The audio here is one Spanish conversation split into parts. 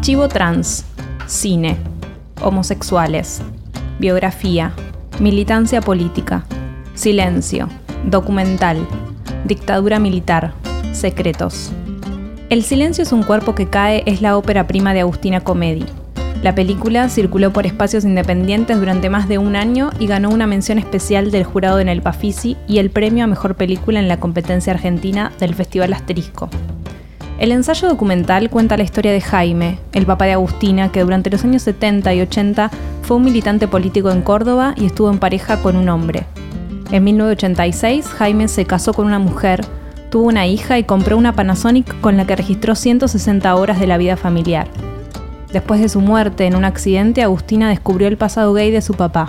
Archivo trans, cine, homosexuales, biografía, militancia política, silencio, documental, dictadura militar, secretos. El silencio es un cuerpo que cae es la ópera prima de Agustina Comedi. La película circuló por espacios independientes durante más de un año y ganó una mención especial del jurado en el Pafisi y el premio a mejor película en la competencia argentina del Festival Asterisco. El ensayo documental cuenta la historia de Jaime, el papá de Agustina, que durante los años 70 y 80 fue un militante político en Córdoba y estuvo en pareja con un hombre. En 1986, Jaime se casó con una mujer, tuvo una hija y compró una Panasonic con la que registró 160 horas de la vida familiar. Después de su muerte en un accidente, Agustina descubrió el pasado gay de su papá.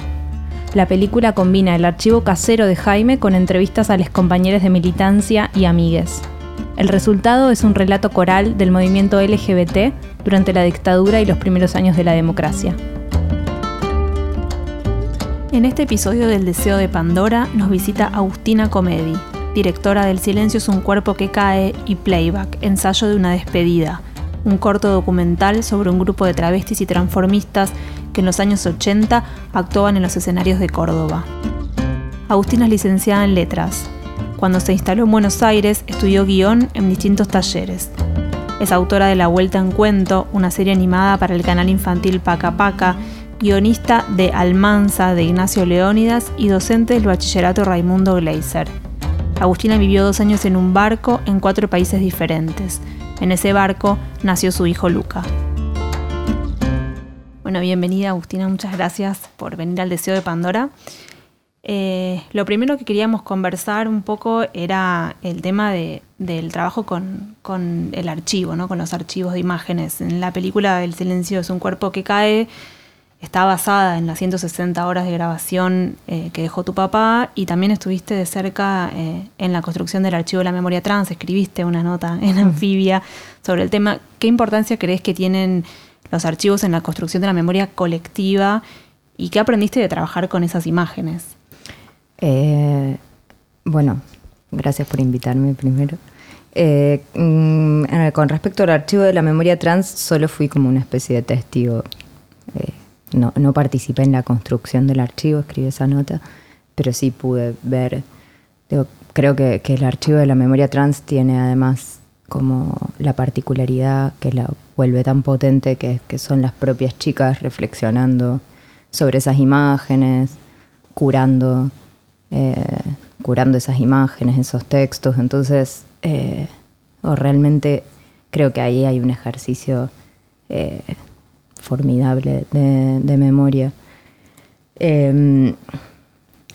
La película combina el archivo casero de Jaime con entrevistas a los compañeros de militancia y amigues. El resultado es un relato coral del movimiento LGBT durante la dictadura y los primeros años de la democracia. En este episodio del Deseo de Pandora nos visita Agustina Comedi, directora del Silencio es un cuerpo que cae y Playback, ensayo de una despedida, un corto documental sobre un grupo de travestis y transformistas que en los años 80 actuaban en los escenarios de Córdoba. Agustina es licenciada en letras, cuando se instaló en Buenos Aires, estudió guion en distintos talleres. Es autora de La Vuelta en Cuento, una serie animada para el canal infantil Paca Paca, guionista de Almanza de Ignacio Leónidas y docente del bachillerato Raimundo Gleiser. Agustina vivió dos años en un barco en cuatro países diferentes. En ese barco nació su hijo Luca. Bueno, bienvenida Agustina, muchas gracias por venir al Deseo de Pandora. Eh, lo primero que queríamos conversar un poco era el tema del trabajo con, el archivo, ¿no? con los archivos de imágenes. En la película El silencio es un cuerpo que cae, está basada en las 160 horas de grabación eh, que dejó tu papá y también estuviste de cerca eh, en la construcción del archivo de la memoria trans, escribiste una nota en anfibia sobre el tema. ¿Qué importancia crees que tienen los archivos en la construcción de la memoria colectiva y qué aprendiste de trabajar con esas imágenes? Eh, bueno, gracias por invitarme primero. Eh, mm, con respecto al archivo de la memoria trans, solo fui como una especie de testigo. Eh, no, no, participé en la construcción del archivo, escribí esa nota, pero sí pude ver. creo que, que, el archivo de la memoria trans tiene además como la particularidad que la vuelve tan potente que, que son las propias chicas reflexionando sobre esas imágenes, curando eh, curando esas imágenes, esos textos. Entonces, eh, realmente creo que ahí hay un ejercicio eh, formidable de, memoria. Em,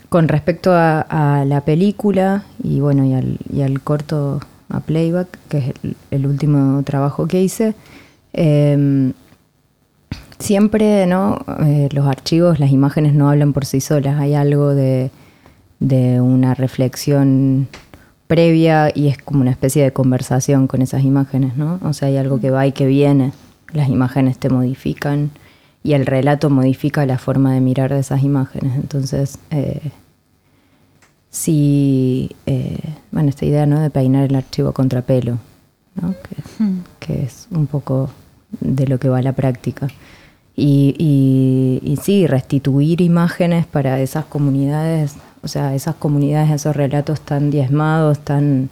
con respecto a, la película y bueno y al, corto a playback, que es el, último trabajo que hice, em, siempre no los archivos, las imágenes no hablan por sí solas. Hay algo de de una reflexión previa y es como una especie de conversación con esas imágenes, ¿no? O sea, hay algo que va y que viene, las imágenes te modifican y el relato modifica la forma de mirar de esas imágenes. Entonces, eh, sí, eh, bueno, esta idea ¿no? de peinar el archivo a contrapelo, ¿no? que, es un poco de lo que va la práctica. Y, y, sí, restituir imágenes para esas comunidades o sea, esas comunidades, esos relatos tan diezmados, tan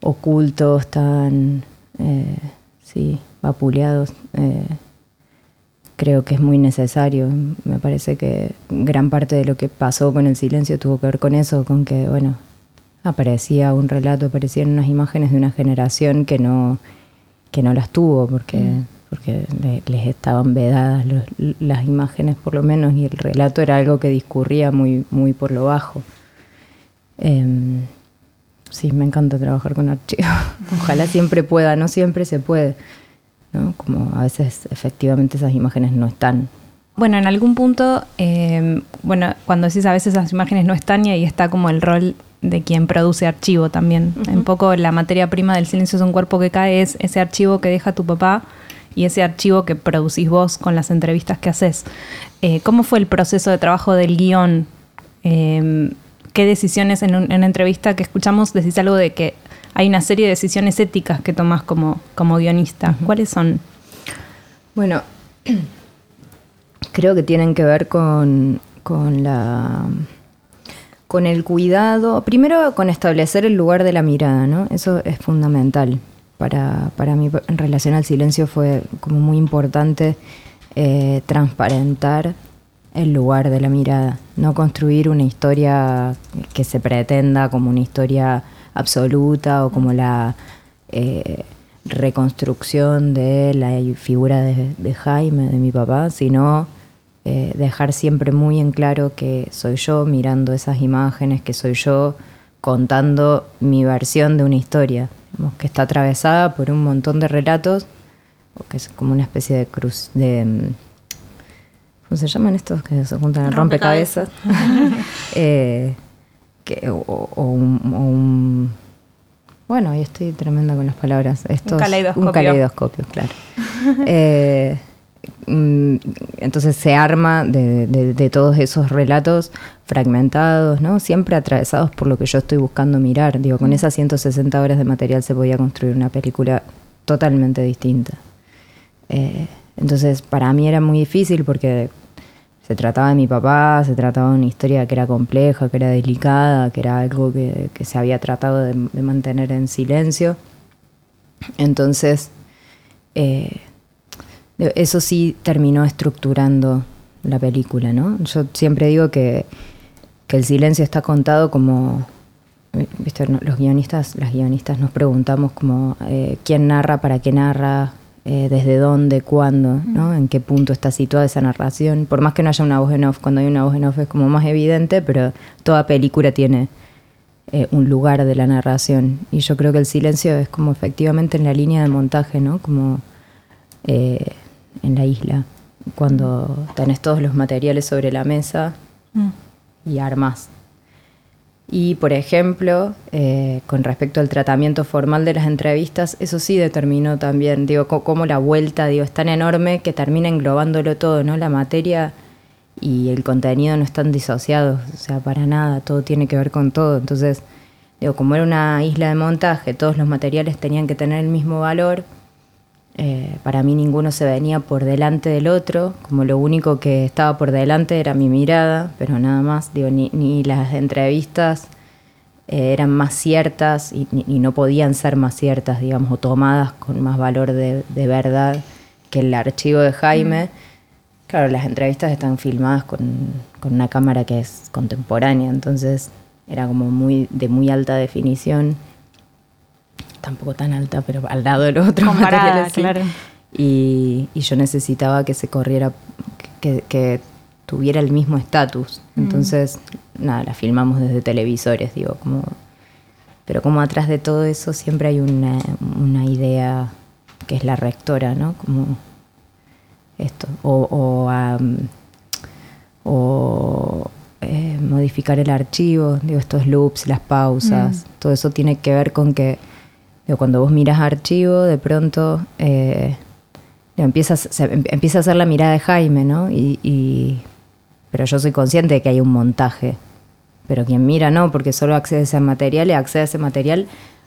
ocultos, tan, eh, sí, vapuleados, eh, creo que es muy necesario. Me parece que gran parte de lo que pasó con el silencio tuvo que ver con eso, con que, bueno, aparecía un relato, aparecían unas imágenes de una generación que no, que no las tuvo, porque, porque les estaban vedadas las imágenes por lo menos y el relato era algo que discurría muy, muy por lo bajo. Em, sí, me encanta trabajar con archivos. Ojalá siempre pueda, no siempre se puede. ¿no? Como a veces efectivamente esas imágenes no están. Bueno, en algún punto, em, bueno, cuando decís a veces esas imágenes no están y ahí está como el rol de quien produce archivo también. Un poco la materia prima del silencio es un cuerpo que cae, es ese archivo que deja tu papá y ese archivo que producís vos con las entrevistas que haces. Eh, ¿Cómo fue el proceso de trabajo del guion? Em, ¿Qué decisiones en, una entrevista que escuchamos decís algo de que hay una serie de decisiones éticas que tomas como, como guionista? ¿Cuáles son? Bueno, creo que tienen que ver con, con la con el cuidado, primero con establecer el lugar de la mirada, ¿no? Eso es fundamental para, para mí en relación al silencio fue como muy importante eh, transparentar el lugar de la mirada, no construir una historia que se pretenda como una historia absoluta o como la eh, reconstrucción de la figura de, Jaime, de mi papá, sino eh, dejar siempre muy en claro que soy yo mirando esas imágenes, que soy yo contando mi versión de una historia que está atravesada por un montón de relatos, que es como una especie de cruz, de... Mm, ¿Cómo se llaman estos que se juntan en rompecabezas? Eh, o, un, Bueno, ahí estoy tremenda con las palabras. Estos, un caleidoscopio. Un caleidoscopio, claro. eh, entonces se arma de, todos esos relatos fragmentados, ¿no? Siempre atravesados por lo que yo estoy buscando mirar. Digo, con mm. esas 160 horas de material se podía construir una película totalmente distinta. Eh, entonces, para mí era muy difícil porque se trataba de mi papá, se trataba de una historia que era compleja, que era delicada, que era algo que, se había tratado de, mantener en silencio. Entonces, eh, eso sí terminó estructurando la película, ¿no? Yo siempre digo que, el silencio está contado como, ¿viste? los guionistas, las guionistas nos preguntamos como eh, quién narra, para qué narra, eh, desde dónde, cuándo, ¿no? En qué punto está situada esa narración. Por más que no haya una voz en off, cuando hay una voz en off es como más evidente, pero toda película tiene eh, un lugar de la narración. Y yo creo que el silencio es como efectivamente en la línea de montaje, ¿no? Como en la isla, cuando tenés todos los materiales sobre la mesa mm. y armas. Y, por ejemplo, eh, con respecto al tratamiento formal de las entrevistas, eso sí determinó también, digo, cómo la vuelta, digo, es tan enorme que termina englobándolo todo, ¿no? La materia y el contenido no están disociados, o sea, para nada, todo tiene que ver con todo. Entonces, digo, como era una isla de montaje, todos los materiales tenían que tener el mismo valor, eh, para mí ninguno se venía por delante del otro, como lo único que estaba por delante era mi mirada, pero nada más, digo, ni, las entrevistas eh, eran más ciertas y, no podían ser más ciertas, digamos, o tomadas con más valor de, verdad que el archivo de Jaime. Claro, las entrevistas están filmadas con, con, una cámara que es contemporánea, entonces era como muy de muy alta definición tampoco tan alta, pero al lado de los otros materiales. claro. Y, yo necesitaba que se corriera, que, tuviera el mismo estatus. Mm. Entonces, nada, la filmamos desde televisores, digo, como. Pero como atrás de todo eso siempre hay una, idea que es la rectora, ¿no? Como esto. O, o, eh, modificar el archivo, digo, estos loops, las pausas, mm. todo eso tiene que ver con que cuando vos miras archivo, de pronto eh, empiezas, em, empieza a hacer la mirada de Jaime, ¿no? Y, pero yo soy consciente de que hay un montaje. Pero quien mira no, porque solo accede a ese material y accede a ese material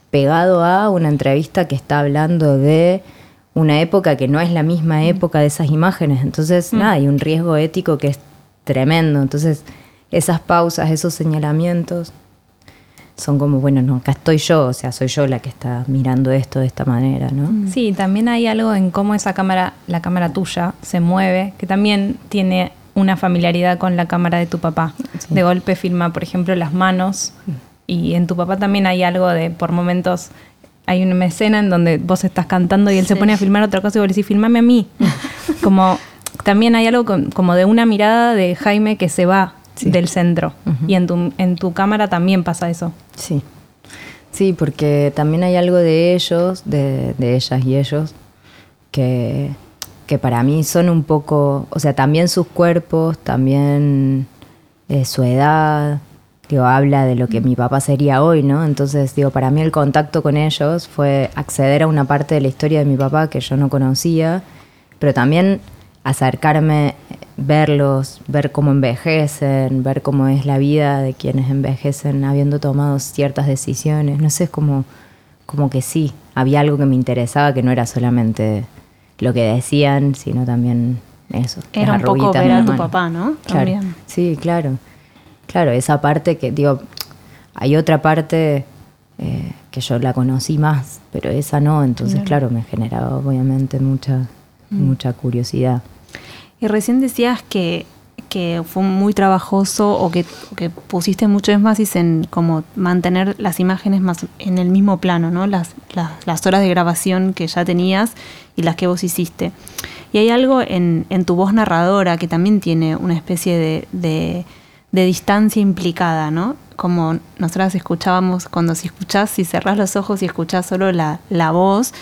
pegado a una entrevista que está hablando de una época que no es la misma mm. época de esas imágenes. Entonces, mm. nada, hay un riesgo ético que es tremendo. Entonces, esas pausas, esos señalamientos, son como, bueno, no, acá estoy yo, o sea, soy yo la que está mirando esto de esta manera, ¿no? Mm. Sí, también hay algo en cómo esa cámara, la cámara tuya, se mueve, que también tiene una familiaridad con la cámara de tu papá. De golpe filma, por ejemplo, las manos, y en tu papá también hay algo de, por momentos, hay una escena en donde vos estás cantando y él se pone a filmar otra cosa y vos le decís, filmame a mí. como también hay algo como de una mirada de Jaime que se va del centro. Y en tu, en tu cámara también pasa eso. Sí. Sí, porque también hay algo de ellos, de, ellas y ellos, que, que, para mí son un poco, o sea, también sus cuerpos, también eh, su edad, digo, habla de lo que mi papá sería hoy, ¿no? Entonces, digo, para mí el contacto con ellos fue acceder a una parte de la historia de mi papá que yo no conocía, pero también acercarme, verlos, ver cómo envejecen, ver cómo es la vida de quienes envejecen habiendo tomado ciertas decisiones. No sé, es como, como que sí, había algo que me interesaba que no era solamente lo que decían, sino también eso. Era un poco ver a tu papá, ¿no? Claro, sí, claro. Claro, esa parte que, digo, hay otra parte eh, que yo la conocí más, pero esa no, entonces, claro, me generaba obviamente mucha Mm. mucha curiosidad. Y recién decías que, fue muy trabajoso o que, pusiste mucho énfasis en como mantener las imágenes más en el mismo plano, ¿no? Las, las, horas de grabación que ya tenías y las que vos hiciste. Y hay algo en, tu voz narradora que también tiene una especie de, distancia implicada, ¿no? Como nosotras escuchábamos, cuando si escuchás, si cerrás los ojos y escuchás solo la, la voz,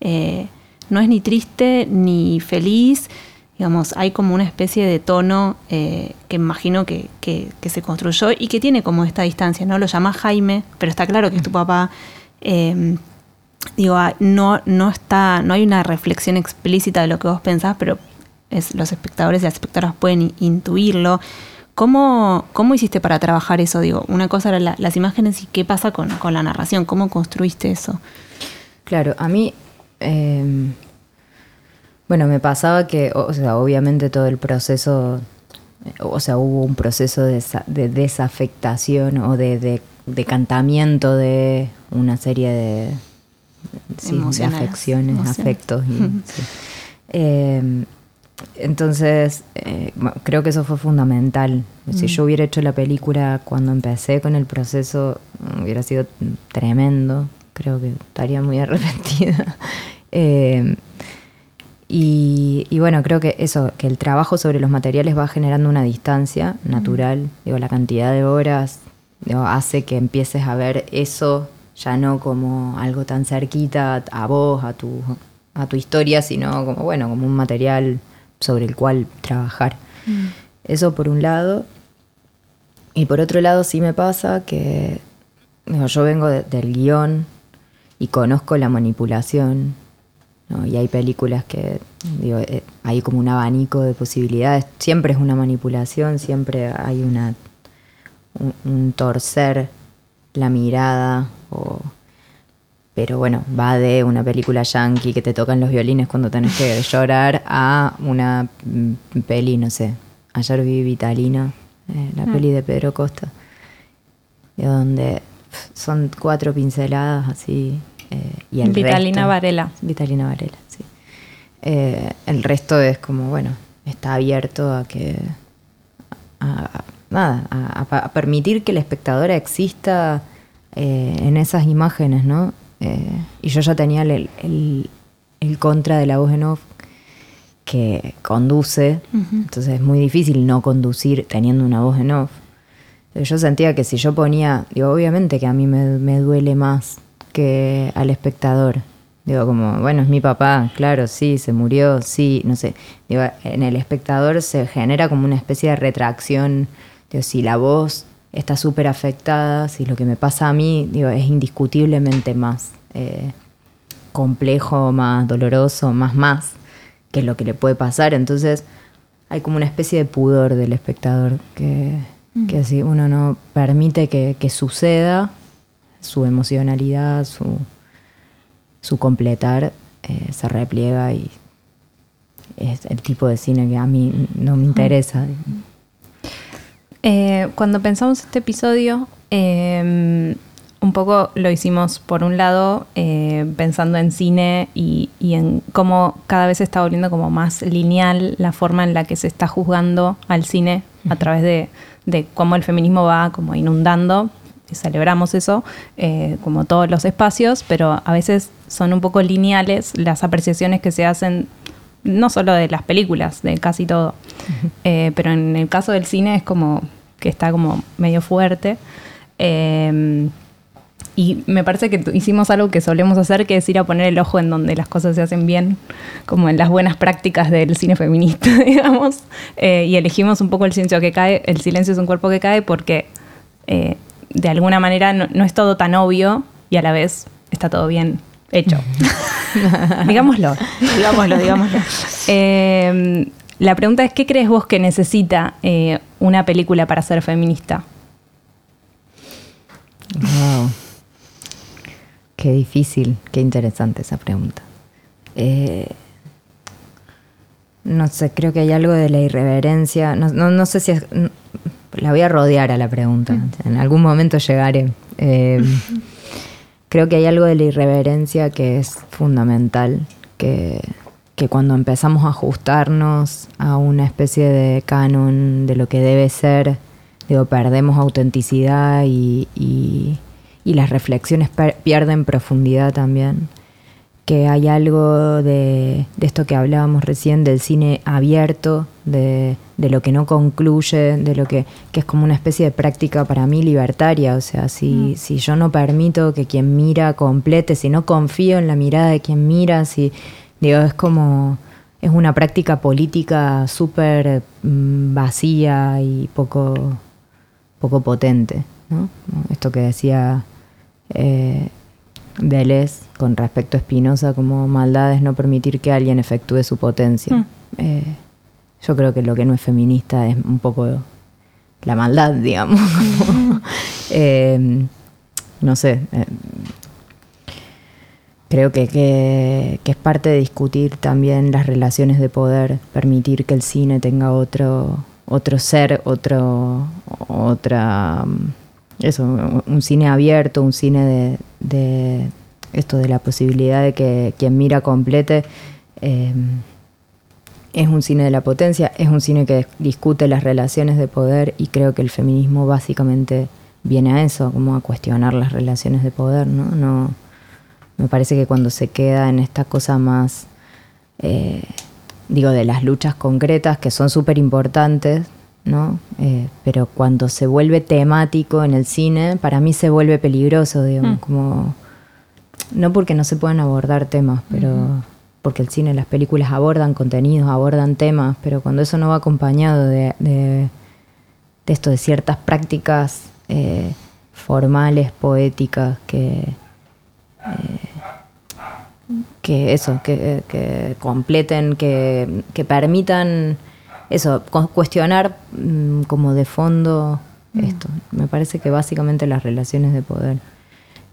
eh, no es ni triste ni feliz, digamos, hay como una especie de tono eh, que imagino que, se construyó y que tiene como esta distancia, ¿no? Lo llama Jaime, pero está claro que es tu papá. Em, digo, ah, no, no está, no hay una reflexión explícita de lo que vos pensás, pero es, los espectadores y las espectadoras pueden intuirlo. ¿Cómo, ¿Cómo hiciste para trabajar eso? Digo, una cosa era las imágenes y qué pasa con, con la narración, ¿cómo construiste eso? Claro, a mí Em, bueno, me pasaba que, o sea, obviamente todo el proceso, o sea, hubo un proceso de, desafectación o de, decantamiento de una serie de, afecciones, afectos. Em, entonces, eh, creo que eso fue fundamental. Si mm. yo hubiera hecho la película cuando empecé con el proceso, hubiera sido tremendo creo que estaría muy arrepentida. Eh, y, bueno, creo que eso, que el trabajo sobre los materiales va generando una distancia natural. Digo, la cantidad de horas hace que empieces a ver eso ya no como algo tan cerquita a vos, a tu, a tu historia, sino como, bueno, como un material sobre el cual trabajar. Mm. Eso por un lado. Y por otro lado sí me pasa que yo vengo del guion, y conozco la manipulación. Y hay películas que, digo, eh, hay como un abanico de posibilidades. Siempre es una manipulación, siempre hay una un, torcer la mirada. O, pero bueno, va de una película yankee que te tocan los violines cuando tenés que llorar a una mm, peli, no sé. Ayer vi Vitalina, eh, la mm. peli de Pedro Costa, de donde son cuatro pinceladas así. Eh, y el Vitalina Varela. Vitalina Varela, sí. Eh, el resto es como, bueno, está abierto a que. A, nada, a, permitir que la espectadora exista eh, en esas imágenes, ¿no? y yo ya tenía el, el, contra de la voz en off que conduce, entonces es muy difícil no conducir teniendo una voz en off. Yo sentía que si yo ponía, digo, obviamente que a mí me, duele más que al espectador. Digo, como, bueno, es mi papá, claro, sí, se murió, sí, no sé. Digo, en el espectador se genera como una especie de retracción. Digo, si la voz está súper afectada, si lo que me pasa a mí, digo, es indiscutiblemente más eh, complejo, más doloroso, más más, que lo que le puede pasar. Entonces, hay como una especie de pudor del espectador que que si uno no permite que, suceda, su emocionalidad, su, su completar, eh, se repliega y es el tipo de cine que a mí no me interesa. Eh, cuando pensamos este episodio, em, un poco lo hicimos por un lado eh, pensando en cine y, y, en cómo cada vez se está volviendo como más lineal la forma en la que se está juzgando al cine a través de, de cómo el feminismo va como inundando celebramos eso, eh, como todos los espacios, pero a veces son un poco lineales las apreciaciones que se hacen, no solo de las películas, de casi todo, eh, pero en el caso del cine es como que está como medio fuerte. Eh, y me parece que hicimos algo que solemos hacer, que es ir a poner el ojo en donde las cosas se hacen bien, como en las buenas prácticas del cine feminista, digamos. y elegimos un poco el silencio que cae, el silencio es un cuerpo que cae, porque de alguna manera no, es todo tan obvio y a la vez está todo bien hecho. digámoslo. Digámoslo, digámoslo. Em, la pregunta es, ¿qué crees vos que necesita eh, una película para ser feminista? Wow. Qué difícil, qué interesante esa pregunta. Eh, no sé, creo que hay algo de la irreverencia. No, sé si es, la voy a rodear a la pregunta. En algún momento llegaré. Eh, creo que hay algo de la irreverencia que es fundamental, que, cuando empezamos a ajustarnos a una especie de canon de lo que debe ser, digo, perdemos autenticidad y, y las reflexiones pierden profundidad también que hay algo de, esto que hablábamos recién del cine abierto, de, lo que no concluye, de lo que, es como una especie de práctica para mí libertaria. O sea, si, mm. si yo no permito que quien mira complete, si no confío en la mirada de quien mira, si digo, es como es una práctica política súper mm, vacía y poco, poco potente. ¿no? Esto que decía eh, Vélez con respecto a Espinosa como maldad es no permitir que alguien efectúe su potencia. Mm. Eh, yo creo que lo que no es feminista es un poco la maldad, digamos. Eh, no sé. Eh, creo que, que, es parte de discutir también las relaciones de poder, permitir que el cine tenga otro, otro ser, otro, otra eso, un cine abierto, un cine de, esto de la posibilidad de que quien mira complete. Em, es un cine de la potencia, es un cine que discute las relaciones de poder y creo que el feminismo básicamente viene a eso, como a cuestionar las relaciones de poder, ¿no? no me parece que cuando se queda en esta cosa más, eh, digo, de las luchas concretas que son súper importantes, ¿no? Eh, pero cuando se vuelve temático en el cine, para mí se vuelve peligroso, digamos, mm. como... No porque no se puedan abordar temas, pero... Porque el cine, las películas abordan contenidos, abordan temas, pero cuando eso no va acompañado de, de, esto, de ciertas prácticas eh, formales, poéticas, que... Eh, que eso, que, que completen, que, que permitan eso, cuestionar mm, como de fondo mm. esto. Me parece que básicamente las relaciones de poder.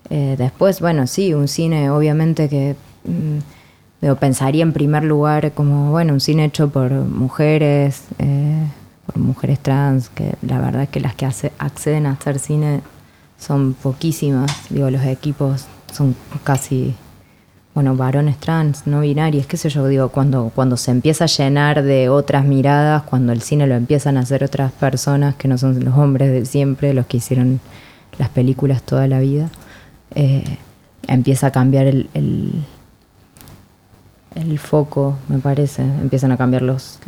Eh, después, bueno, sí, un cine obviamente que mm, pensaría en primer lugar como, bueno, un cine hecho por mujeres, eh, por mujeres trans, que la verdad es que las que acceden a hacer cine son poquísimas. Digo, los equipos son casi bueno, varones trans, no binarios, qué sé yo, digo, cuando, cuando se empieza a llenar de otras miradas, cuando el cine lo empiezan a hacer otras personas que no son los hombres de siempre, los que hicieron las películas toda la vida, eh, empieza a cambiar el, el, foco, me parece, empiezan a cambiar los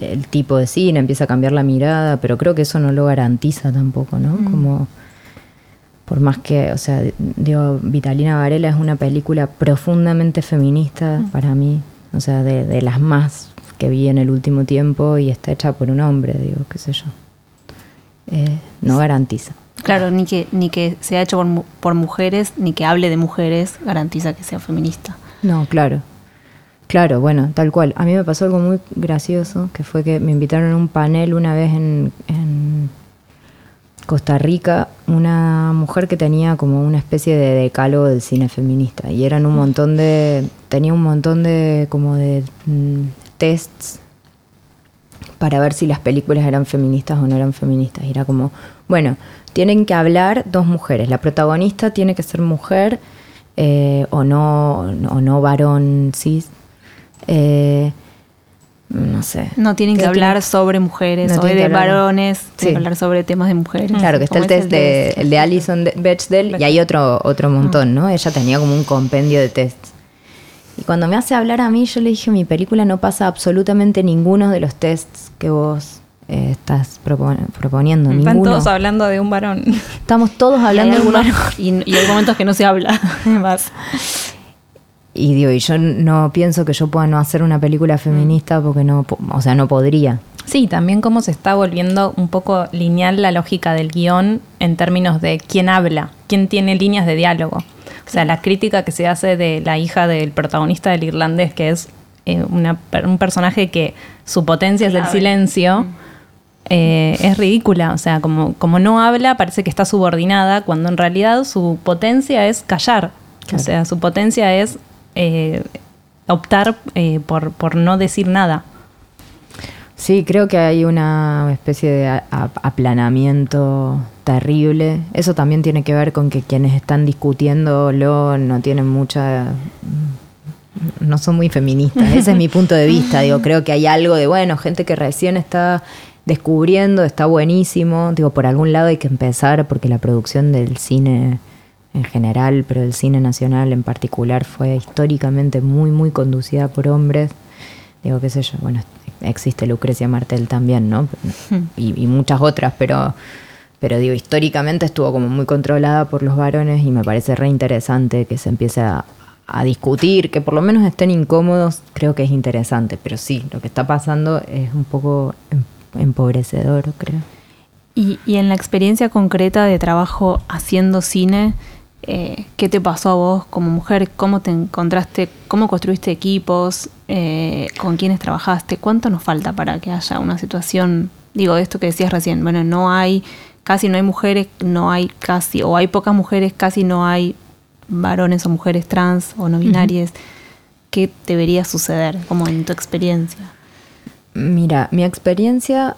el tipo de cine, empieza a cambiar la mirada, pero creo que eso no lo garantiza tampoco, ¿no? Mm. Como por más que, o sea, digo, Vitalina Varela es una película profundamente feminista mm. para mí, o sea, de, las más que vi en el último tiempo y está hecha por un hombre, digo, qué sé yo. Eh, no garantiza. Claro, ni que, ni que sea hecho por, por, mujeres, ni que hable de mujeres, garantiza que sea feminista. No, claro. Claro, bueno, tal cual. A mí me pasó algo muy gracioso, que fue que me invitaron a un panel una vez en Costa Rica una mujer que tenía como una especie de decálogo del cine feminista. Y eran un montón de tenía un montón de como de mm, tests para ver si las películas eran feministas o no eran feministas. Y era como bueno tienen que hablar dos mujeres. La protagonista tiene que ser mujer eh, o no o no varón cis eh, no sé. No tienen que hablar sobre mujeres No o de varones, Sí. hablar sobre temas de mujeres. Claro, que está el test de, el de Alison de- Bechdel y hay otro, otro montón, ¿no? Ella tenía como un compendio de tests. Y cuando me hace hablar a mí, yo le dije, mi película no pasa absolutamente ninguno de los tests que vos eh, estás propon- proponiendo, Están ninguno. todos hablando de un varón. Estamos todos hablando de un varón. y, y hay momentos que no se habla, además. Y digo, y yo no pienso que yo pueda no hacer una película feminista porque no, o sea, no podría. Sí, también cómo se está volviendo un poco lineal la lógica del guion en términos de quién habla, quién tiene líneas de diálogo. O sea, la crítica que se hace de la hija del protagonista del irlandés, que es eh, una per- un personaje que su potencia es el silencio, eh, es ridícula. O sea, como, como no habla, parece que está subordinada, cuando en realidad su potencia es callar. O sea, su potencia es eh, optar eh, por, por no decir nada. Sí, creo que hay una especie de aplanamiento terrible. Eso también tiene que ver con que quienes están discutiéndolo no tienen mucha... no son muy feministas. Ese es mi punto de vista. Digo, creo que hay algo de, bueno, gente que recién está descubriendo, está buenísimo. Digo, por algún lado hay que empezar porque la producción del cine en general, pero el cine nacional en particular fue históricamente muy, muy conducida por hombres. Digo, qué sé yo, bueno, existe Lucrecia Martel también, ¿no? Y, y muchas otras, pero, pero digo, históricamente estuvo como muy controlada por los varones y me parece re interesante que se empiece a, a discutir, que por lo menos estén incómodos, creo que es interesante, pero sí, lo que está pasando es un poco em- empobrecedor, creo. Y, y en la experiencia concreta de trabajo haciendo cine, eh, ¿qué te pasó a vos como mujer? ¿Cómo te encontraste? ¿Cómo construiste equipos? Eh, ¿Con quiénes trabajaste? ¿Cuánto nos falta para que haya una situación, digo, esto que decías recién? Bueno, no hay, casi no hay mujeres, no hay casi, o hay pocas mujeres, casi no hay varones o mujeres trans o no binarias. ¿Qué debería suceder, como en tu experiencia? Mira, mi experiencia,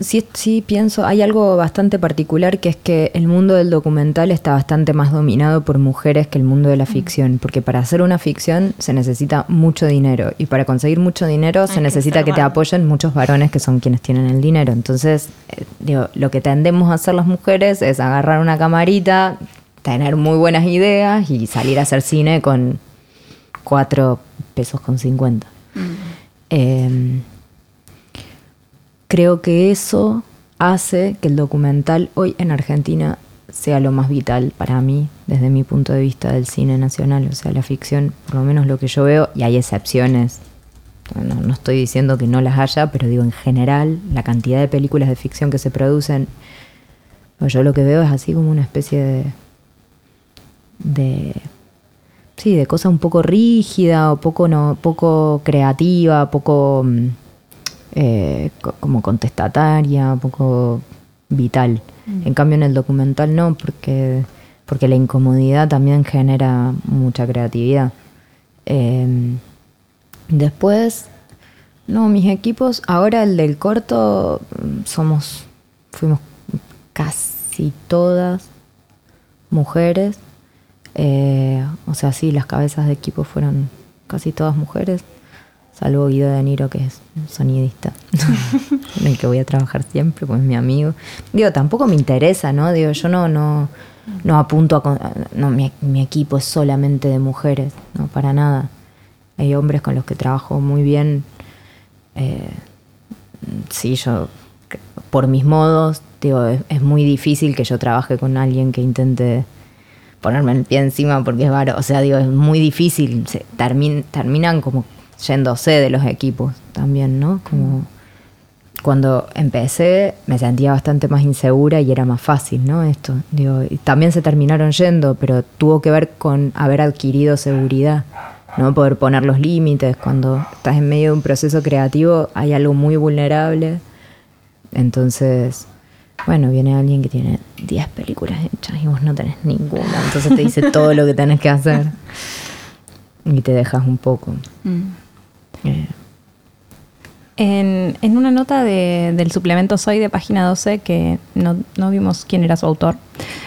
sí, sí pienso, hay algo bastante particular que es que el mundo del documental está bastante más dominado por mujeres que el mundo de la ficción, porque para hacer una ficción se necesita mucho dinero y para conseguir mucho dinero se que necesita que te apoyen muchos varones que son quienes tienen el dinero. Entonces, eh, digo, lo que tendemos a hacer las mujeres es agarrar una camarita, tener muy buenas ideas y salir a hacer cine con cuatro pesos con 50. Eh, creo que eso hace que el documental hoy en Argentina sea lo más vital para mí desde mi punto de vista del cine nacional. O sea, la ficción, por lo menos lo que yo veo, y hay excepciones, no, no estoy diciendo que no las haya, pero digo en general, la cantidad de películas de ficción que se producen, yo lo que veo es así como una especie de... de sí, de cosa un poco rígida o poco, no, poco creativa, poco mm, eh, co- como contestataria, poco vital. En cambio en el documental no, porque, porque la incomodidad también genera mucha creatividad. Eh, después, no, mis equipos, ahora el del corto, mm, somos, fuimos casi todas mujeres. Eh, o sea, sí, las cabezas de equipo fueron casi todas mujeres, salvo Guido de Niro, que es un sonidista, en el que voy a trabajar siempre, pues es mi amigo. Digo, tampoco me interesa, ¿no? Digo, yo no, no, no apunto a... No, mi, mi equipo es solamente de mujeres, no, para nada. Hay hombres con los que trabajo muy bien. Eh, sí, yo, por mis modos, digo, es, es muy difícil que yo trabaje con alguien que intente ponerme el pie encima porque es varo. O sea, digo, es muy difícil. Se termin- terminan como yéndose de los equipos también, ¿no? Como cuando empecé me sentía bastante más insegura y era más fácil, ¿no? Esto, digo, y también se terminaron yendo, pero tuvo que ver con haber adquirido seguridad, no poder poner los límites. Cuando estás en medio de un proceso creativo hay algo muy vulnerable. Entonces, bueno, viene alguien que tiene 10 películas hechas y vos no tenés ninguna. Entonces te dice todo lo que tenés que hacer y te dejas un poco. Mm. Eh, En, una nota del suplemento Soy de página 12, que no, vimos quién era su autor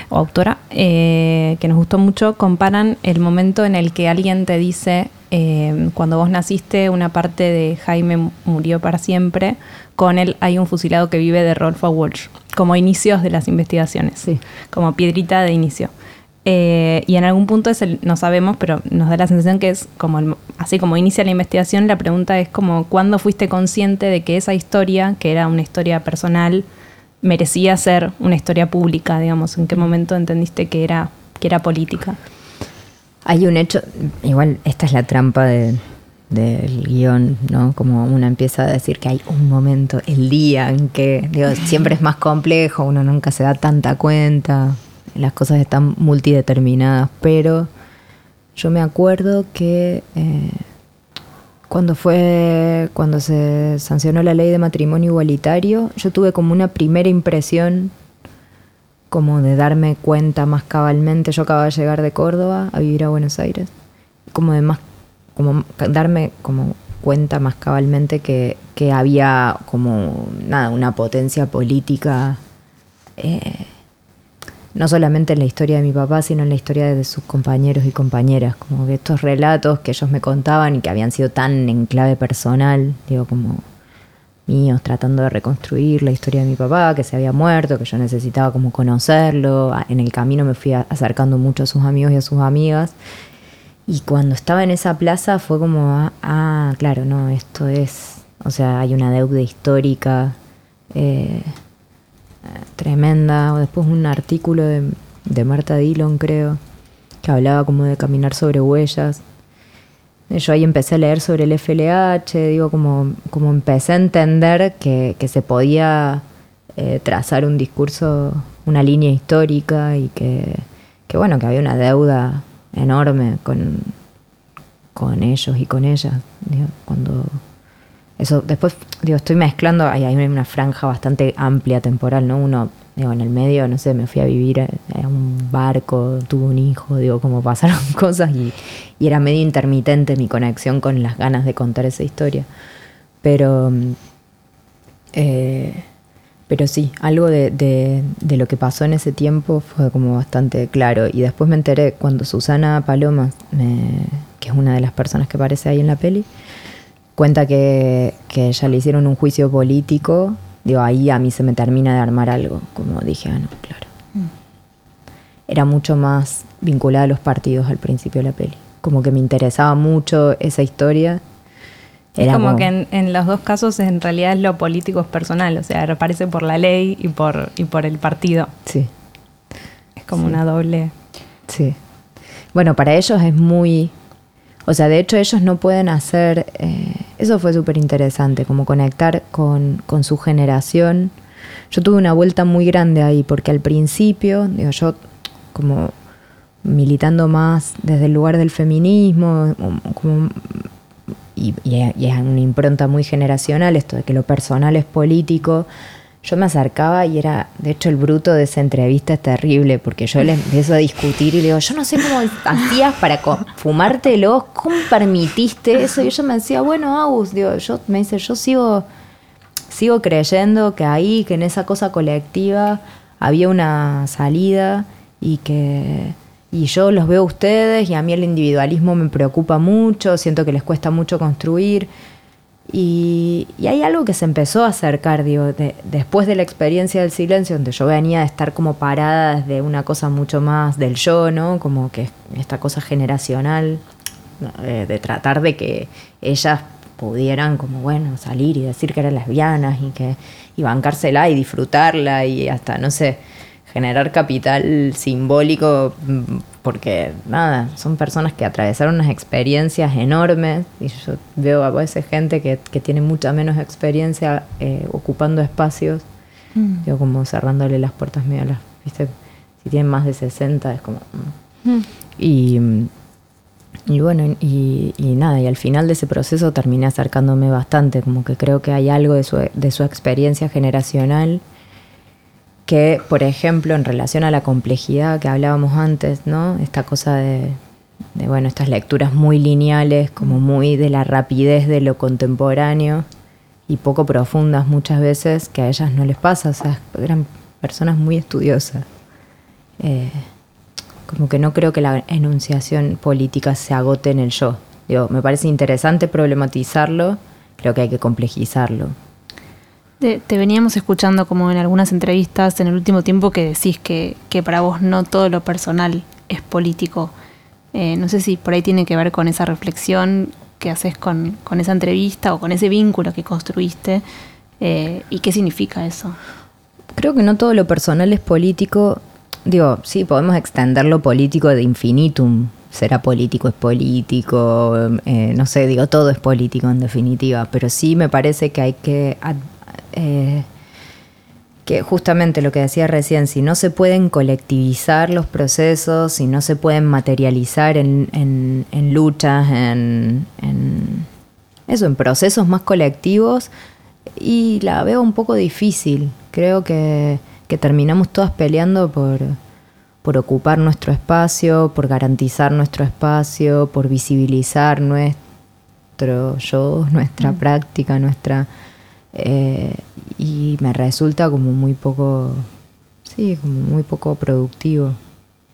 o autora, eh, que nos gustó mucho, comparan el momento en el que alguien te dice, eh, cuando vos naciste, una parte de Jaime murió para siempre, con él hay un fusilado que vive de Rolfo Walsh, como inicios de las investigaciones, como piedrita de inicio. Eh, y en algún punto es el, no sabemos, pero nos da la sensación que es como así como inicia la investigación, la pregunta es como cuándo fuiste consciente de que esa historia, que era una historia personal, merecía ser una historia pública, digamos, en qué momento entendiste que era, que era política. Hay un hecho, igual esta es la trampa del guion, ¿no? Como uno empieza a decir que hay un momento, el día en que, siempre es más complejo, uno nunca se da tanta cuenta, las cosas están multideterminadas, pero yo me acuerdo que eh, cuando fue, cuando se sancionó la ley de matrimonio igualitario, yo tuve como una primera impresión como de darme cuenta más cabalmente, yo acababa de llegar de Córdoba a vivir a Buenos Aires, como de más, como darme como cuenta más cabalmente que, que había como nada, una potencia política eh, no solamente en la historia de mi papá, sino en la historia de sus compañeros y compañeras, como que estos relatos que ellos me contaban y que habían sido tan en clave personal, digo, como míos, tratando de reconstruir la historia de mi papá, que se había muerto, que yo necesitaba como conocerlo, en el camino me fui acercando mucho a sus amigos y a sus amigas, y cuando estaba en esa plaza fue como, ah, claro, no, esto es, o sea, hay una deuda histórica. Eh, tremenda. O después un artículo de, de Marta Dillon, creo, que hablaba como de caminar sobre huellas. Yo ahí empecé a leer sobre el FLH, digo, como, como empecé a entender que, se podía eh, trazar un discurso, una línea histórica y que, que, bueno, que había una deuda enorme con, con ellos y con ellas. cuando eso después, digo, estoy mezclando, hay, hay una franja bastante amplia temporal, ¿no? Uno, digo, en el medio, no sé, me fui a vivir en un barco, tuve un hijo, digo, como pasaron cosas y, era medio intermitente mi conexión con las ganas de contar esa historia. Pero, eh, pero sí, algo de, de, lo que pasó en ese tiempo fue como bastante claro. Y después me enteré cuando Susana Paloma, que es una de las personas que aparece ahí en la peli, cuenta que, que ya le hicieron un juicio político, digo, ahí a mí se me termina de armar algo, como dije, ah, no, claro. Mm. Era mucho más vinculada a los partidos al principio de la peli. Como que me interesaba mucho esa historia. Era como, que en, los dos casos en realidad lo político es personal, o sea, reparece por la ley y por, y por el partido. Sí. Es como una doble. Sí. Bueno, para ellos es muy o sea, de hecho ellos no pueden hacer, eh, eso fue súper interesante, como conectar con, su generación. Yo tuve una vuelta muy grande ahí, porque al principio, digo, yo como militando más desde el lugar del feminismo, y, y es una impronta muy generacional, esto de que lo personal es político, yo me acercaba y era, de hecho, el bruto de esa entrevista es terrible, porque yo le empiezo a discutir y le digo, yo no sé cómo hacías para fumártelo, ¿cómo permitiste eso? Y ella me decía, bueno, Agus, digo, yo, me dice, yo sigo, sigo creyendo que ahí, que en esa cosa colectiva había una salida y que y yo los veo a ustedes y a mí el individualismo me preocupa mucho, siento que les cuesta mucho construir. Y, hay algo que se empezó a acercar, digo, después de la experiencia del silencio, donde yo venía de estar como parada desde una cosa mucho más del yo, ¿no? Como que esta cosa generacional, eh, de tratar de que ellas pudieran como, bueno, salir y decir que eran lesbianas y que y bancársela y disfrutarla y hasta, no sé, generar capital simbólico mm, porque nada, son personas que atravesaron unas experiencias enormes y yo veo a veces gente que, tiene mucha menos experiencia eh, ocupando espacios, mm. digo, como cerrándole las puertas medio las, ¿viste? Si tienen más de 60 es como... Mm. Mm. Y, y bueno, y, nada, y al final de ese proceso terminé acercándome bastante, como que creo que hay algo de su, de su experiencia generacional que, por ejemplo, en relación a la complejidad que hablábamos antes, ¿no? Esta cosa de, bueno, estas lecturas muy lineales, como muy de la rapidez de lo contemporáneo, y poco profundas muchas veces que a ellas no les pasa, o sea, eran personas muy estudiosas. Eh, como que no creo que la enunciación política se agote en el yo. Digo, me parece interesante problematizarlo, creo que hay que complejizarlo. Te, veníamos escuchando como en algunas entrevistas en el último tiempo que decís que, que para vos no todo lo personal es político. Eh, no sé si por ahí tiene que ver con esa reflexión que haces con, con esa entrevista o con ese vínculo que construiste eh, y qué significa eso. Creo que no todo lo personal es político. Digo, sí, podemos extender lo político de infinitum. Será político, es político, eh, no sé, digo, todo es político en definitiva, pero sí me parece que hay que que justamente lo que decía recién, si no se pueden colectivizar los procesos, si no se pueden materializar en, en, luchas, en, eso, en procesos más colectivos, y la veo un poco difícil. Creo que, terminamos todas peleando por, por ocupar nuestro espacio, por garantizar nuestro espacio, por visibilizar nuestro yo, nuestra mm. práctica, nuestra eh, y me resulta como muy poco, sí, como muy poco productivo.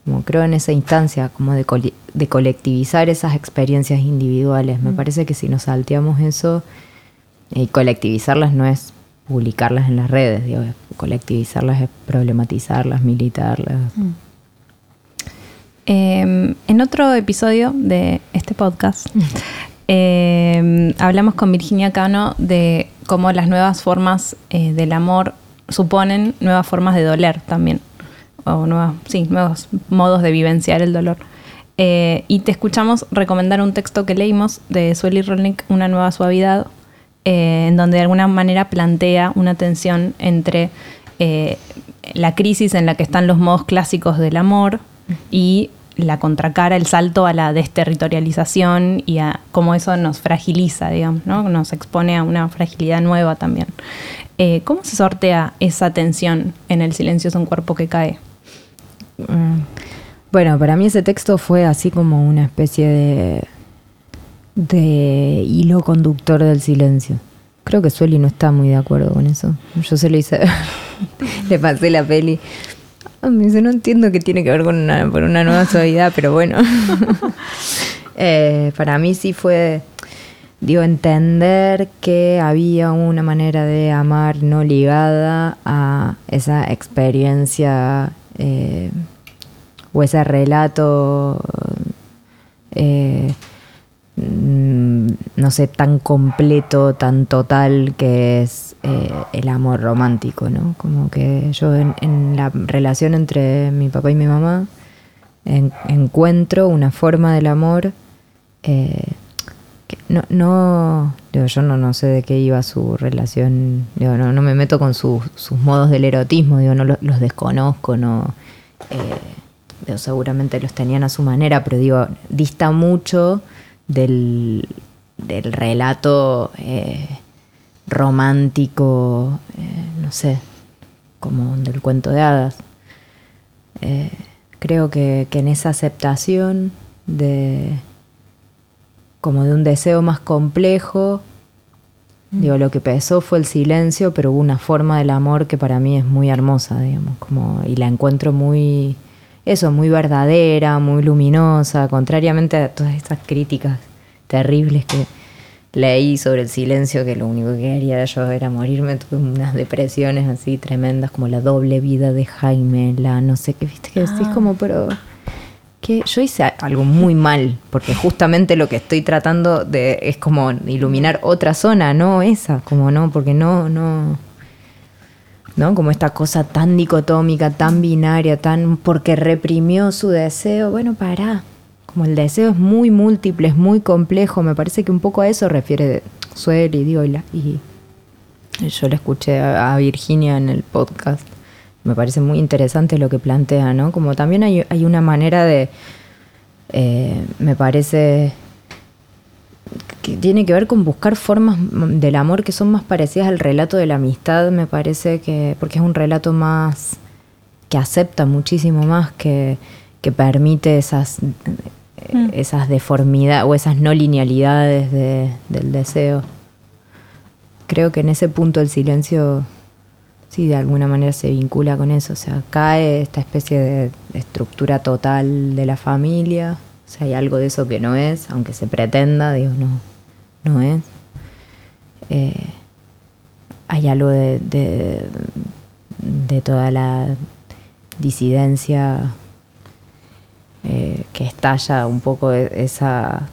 Como creo en esa instancia, como de, de colectivizar esas experiencias individuales. Me mm. parece que si nos salteamos eso, y colectivizarlas no es publicarlas en las redes, digo, colectivizarlas es problematizarlas, militarlas. Mm. Em, en otro episodio de este podcast eh, hablamos con Virginia Cano de cómo las nuevas formas eh, del amor suponen nuevas formas de doler también, o nuevas, sí, nuevos modos de vivenciar el dolor. Eh, y te escuchamos recomendar un texto que leímos de Sueli Rolnick, Una nueva suavidad, eh, en donde de alguna manera plantea una tensión entre la crisis en la que están los modos clásicos del amor y la contracara, el salto a la desterritorialización y a cómo eso nos fragiliza, digamos, ¿no? Nos expone a una fragilidad nueva también. Eh, ¿Cómo se sortea esa tensión en el silencio es un cuerpo que cae? Mm. Bueno, para mí ese texto fue así como una especie de, de hilo conductor del silencio. Creo que Sueli no está muy de acuerdo con eso. Yo se lo hice, le pasé la peli me dice, no entiendo qué tiene que ver con una, una nueva suavidad, pero bueno. Eh, para mí sí fue, digo, entender que había una manera de amar no ligada a esa experiencia eh, o ese relato. Eh, Mm, no sé, tan completo, tan total que es eh, el amor romántico, ¿no? Como que yo en, la relación entre mi papá y mi mamá encuentro una forma del amor eh, que no, yo no, no sé de qué iba su relación, digo, no, no me meto con sus modos del erotismo, digo, no los, desconozco, no... Eh, seguramente los tenían a su manera, pero digo, dista mucho del, relato eh, romántico, eh, no sé, como del cuento de hadas. Eh, creo que, en esa aceptación de como de un deseo más complejo, mm. digo, lo que pesó fue el silencio, pero hubo una forma del amor que para mí es muy hermosa, digamos, como, y la encuentro muy, eso, muy verdadera, muy luminosa, contrariamente a todas estas críticas terribles que leí sobre el silencio, que lo único que quería yo era morirme, tuve unas depresiones así tremendas, como la doble vida de Jaime, la no sé qué, viste que decís ah. como, pero que yo hice algo muy mal, porque justamente lo que estoy tratando de es como iluminar otra zona, no esa, como no, porque no, no ¿no? Como esta cosa tan dicotómica, tan binaria, tan porque reprimió su deseo. Bueno, para. Como el deseo es muy múltiple, es muy complejo, me parece que un poco a eso refiere Suel y Diola. Y yo le escuché a, Virginia en el podcast. Me parece muy interesante lo que plantea, ¿no? Como también hay, hay una manera de. Eh, me parece que tiene que ver con buscar formas del amor que son más parecidas al relato de la amistad, me parece que, porque es un relato más que acepta muchísimo más, que, que permite esas, mm. esas deformidades o esas no linealidades del deseo. creo que en ese punto el silencio, sí, de alguna manera se vincula con eso. O sea, cae esta especie de estructura total de la familia. O sea, hay algo de eso que no es, aunque se pretenda, digo, no, no es. Eh, hay algo de, de, de toda la disidencia eh, que estalla un poco e-, esa,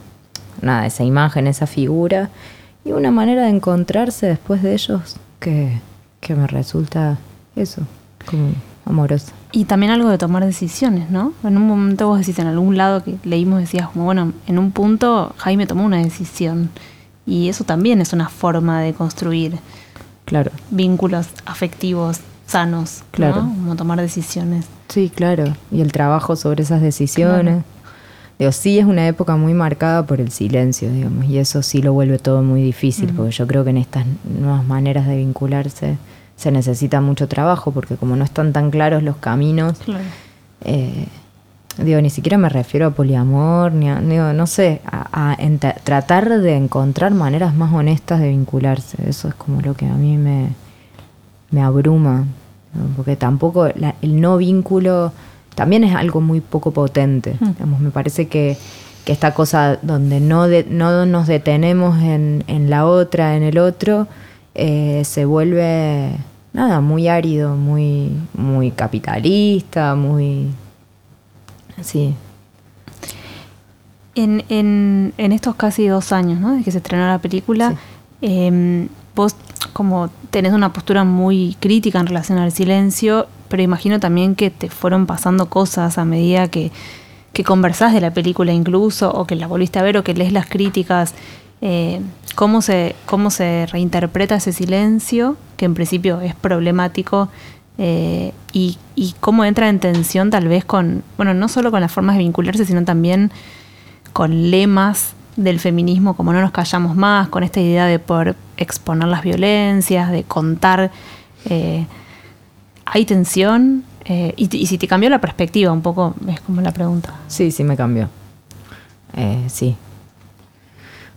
nada, esa imagen, esa figura, y una manera de encontrarse después de ellos que, que me resulta eso, como amorosa. Y también algo de tomar decisiones, ¿no? En un momento vos decís, en algún lado que leímos, decías, como, bueno, en un punto Jaime tomó una decisión. Y eso también es una forma de construir claro. vínculos afectivos sanos, claro. Como tomar decisiones. Sí, claro. Y el trabajo sobre esas decisiones. Digo, sí es una época muy marcada por el silencio, digamos, y eso sí lo vuelve todo muy difícil, porque yo creo que en estas nuevas maneras de vincularse se necesita mucho trabajo, porque como no están tan claros los caminos, eh, digo, ni siquiera me refiero a poliamor, ni a, no sé, a, tratar de encontrar maneras más honestas de vincularse, eso es como lo que a mí me, me abruma, porque tampoco el no vínculo también es algo muy poco potente. Mm. me parece que, esta cosa donde no, no nos detenemos en, la otra, en el otro, eh, se vuelve nada, muy árido, muy, muy capitalista, muy... Sí. En, en, en estos casi dos años ¿no? de que se estrenó la película, em, vos como tenés una postura muy crítica en relación al silencio, pero imagino también que te fueron pasando cosas a medida que, que conversás de la película incluso, o que la volviste a ver, o que lees las críticas. Eh, ¿cómo, se, ¿Cómo se reinterpreta ese silencio, que en principio es problemático, eh, y, y, cómo entra en tensión tal vez con, bueno, no solo con las formas de vincularse, sino también con lemas del feminismo, como no nos callamos más, con esta idea de poder exponer las violencias, de contar. Eh, ¿Hay tensión? Eh, y, si te cambió la perspectiva un poco, es como la pregunta. Sí, sí me cambió. Eh, sí.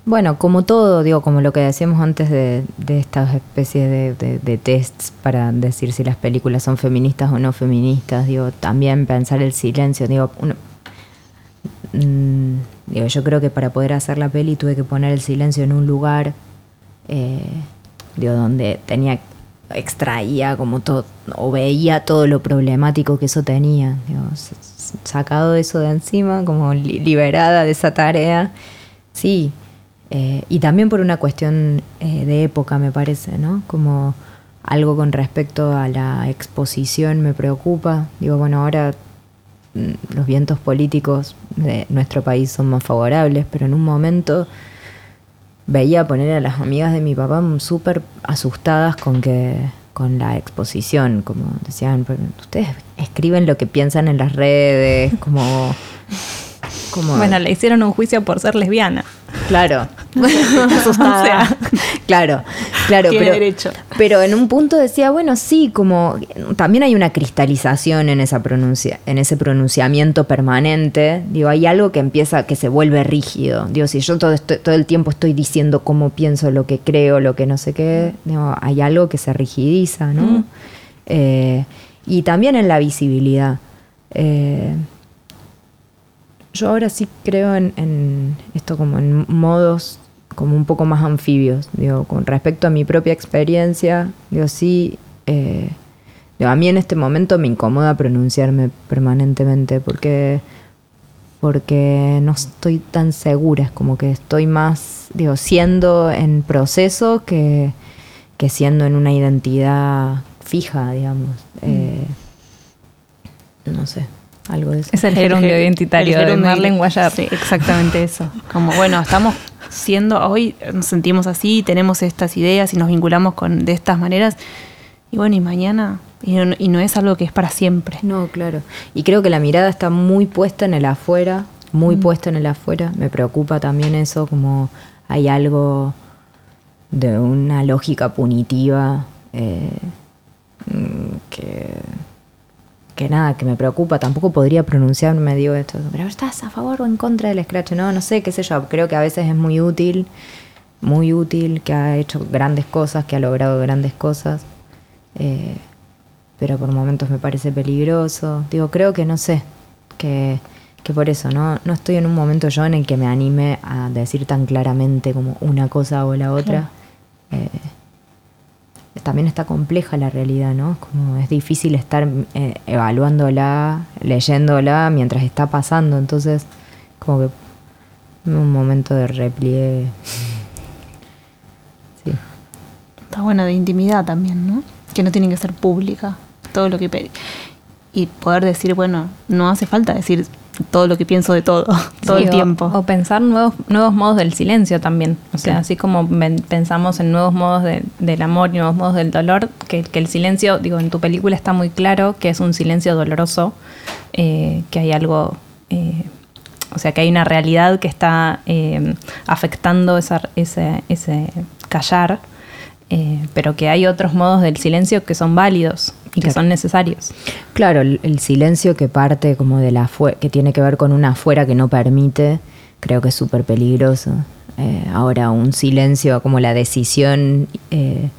Bueno, como todo, digo, como lo que decíamos antes de, de estas especies de, de, tests para decir si las películas son feministas o no feministas, digo, también pensar el silencio, digo, mm, digo, yo creo que para poder hacer la peli tuve que poner el silencio en un lugar eh, digo, donde tenía, extraía como todo, o veía todo lo problemático que eso tenía, sacado eso de encima, como liberada de esa tarea, sí, eh, y también por una cuestión eh, de época, me parece, ¿no? Como algo con respecto a la exposición me preocupa. Digo, bueno, ahora los vientos políticos de nuestro país son más favorables, pero en un momento veía poner a las amigas de mi papá súper asustadas con que con la exposición, como decían, ustedes escriben lo que piensan en las redes, como bueno, le hicieron un juicio por ser lesbiana. Claro. claro, claro. pero, pero en un punto decía, bueno, sí, como también hay una cristalización en esa pronuncia, en ese pronunciamiento permanente. Digo, hay algo que empieza, que se vuelve rígido. Digo, si yo todo, todo el tiempo estoy diciendo cómo pienso, lo que creo, lo que no sé qué, digo, hay algo que se rigidiza, ¿no? Eh, y también en la visibilidad. Eh, yo ahora sí creo en, esto como en modos como un poco más anfibios, digo, con respecto a mi propia experiencia, digo, sí, eh, a mí en este momento me incomoda pronunciarme permanentemente porque, porque no estoy tan segura, es como que estoy más, digo, siendo en proceso que, que siendo en una identidad fija, digamos. Eh, no sé algo de eso. Es el gerundio identitario de Marlene Guayar. Sí, exactamente eso. Como, bueno, estamos siendo, hoy nos sentimos así, tenemos estas ideas y nos vinculamos con de estas maneras. Y bueno, y mañana, y no, es algo que es para siempre. No, claro. Y creo que la mirada está muy puesta en el afuera, muy mm. puesta en el afuera. Me preocupa también eso, como hay algo de una lógica punitiva eh, mm, que que nada, que me preocupa, tampoco podría pronunciarme, digo esto, pero estás a favor o en contra del scratch, no, no sé, qué sé yo, creo que a veces es muy útil muy útil, que ha hecho grandes cosas, que ha logrado grandes cosas, eh, pero por momentos me parece peligroso. Digo, creo que no sé, que, que por eso, ¿no? No estoy en un momento yo en el que me anime a decir tan claramente como una cosa o la otra. Eh, también está compleja la realidad, ¿no? Es difícil estar eh, evaluándola, leyéndola mientras está pasando, entonces como que un momento de repliegue. Sí. Está bueno de intimidad también, ¿no? Que no tiene que ser pública todo lo que pedí. Y poder decir, bueno, no hace falta decir todo lo que pienso de todo, todo el tiempo. O, pensar nuevos, nuevos modos del silencio también. O sea, así como pensamos en nuevos modos del amor y nuevos modos del dolor, que, el silencio, digo, en tu película está muy claro que es un silencio doloroso, eh, que hay algo, eh, o sea, que hay una realidad que está eh, afectando esa, ese, ese callar, pero que hay otros modos del silencio que son válidos y que son necesarios. Claro, el, silencio que parte como de la que tiene que ver con una afuera que no permite, creo que es súper peligroso. Eh, ahora, un silencio como la decisión eh,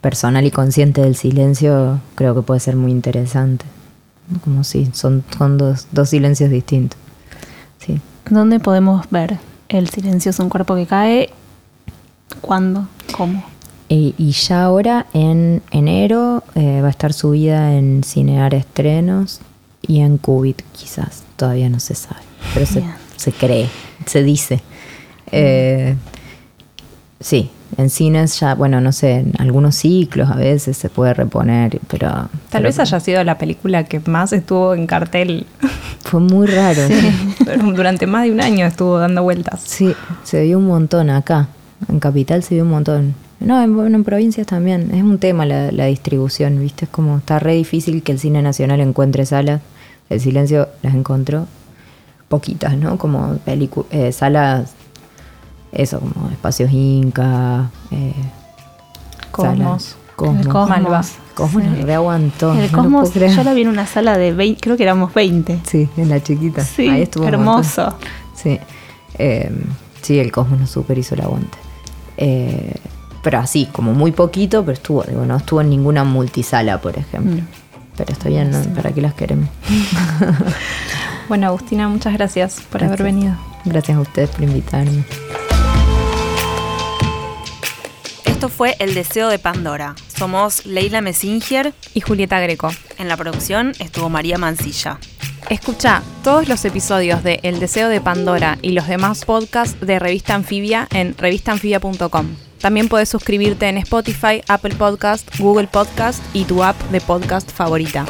personal y consciente del silencio, creo que puede ser muy interesante. Como si son, son dos, dos silencios distintos. Sí. ¿Dónde podemos ver el silencio es un cuerpo que cae? ¿Cuándo? ¿Cómo? Y ya ahora, en enero, eh, va a estar subida en Cinear Estrenos y en Cubit, quizás. Todavía no se sabe, pero se, cree, se dice. Eh, sí, en cines ya, bueno, no sé, en algunos ciclos a veces se puede reponer, pero... Tal vez haya sido la película que más estuvo en cartel. Fue muy raro. Durante más de un año estuvo dando vueltas. Sí, se vio un montón acá. En Capital se vio un montón. No, en, provincias también. Es un tema la, distribución, ¿viste? Es como está re difícil que el cine nacional encuentre salas. El silencio las encontró poquitas, ¿no? Como eh, salas, eso, como espacios Inca, eh, Cosmos. Cosmos. Cosmos. Cosmos sí. reaguantó. El Cosmos, yo la vi en una sala de 20, creo que éramos 20. Sí, en la chiquita. Sí, Ahí estuvo hermoso. Sí. Eh, sí, el Cosmos no super hizo el aguante. Eh, pero así, como muy poquito, pero estuvo, digo, no estuvo en ninguna multisala, por ejemplo. Mm. Pero está bien, ¿para qué las queremos? bueno, Agustina, muchas gracias por haber venido. Gracias a ustedes por invitarme. Esto fue El Deseo de Pandora. Somos Leila Messinger y Julieta Greco. En la producción estuvo María Mancilla. Escucha todos los episodios de El Deseo de Pandora y los demás podcasts de Revista Anfibia en revistanfibia.com. También puedes suscribirte en Spotify, Apple Podcast, Google Podcast y tu app de podcast favorita.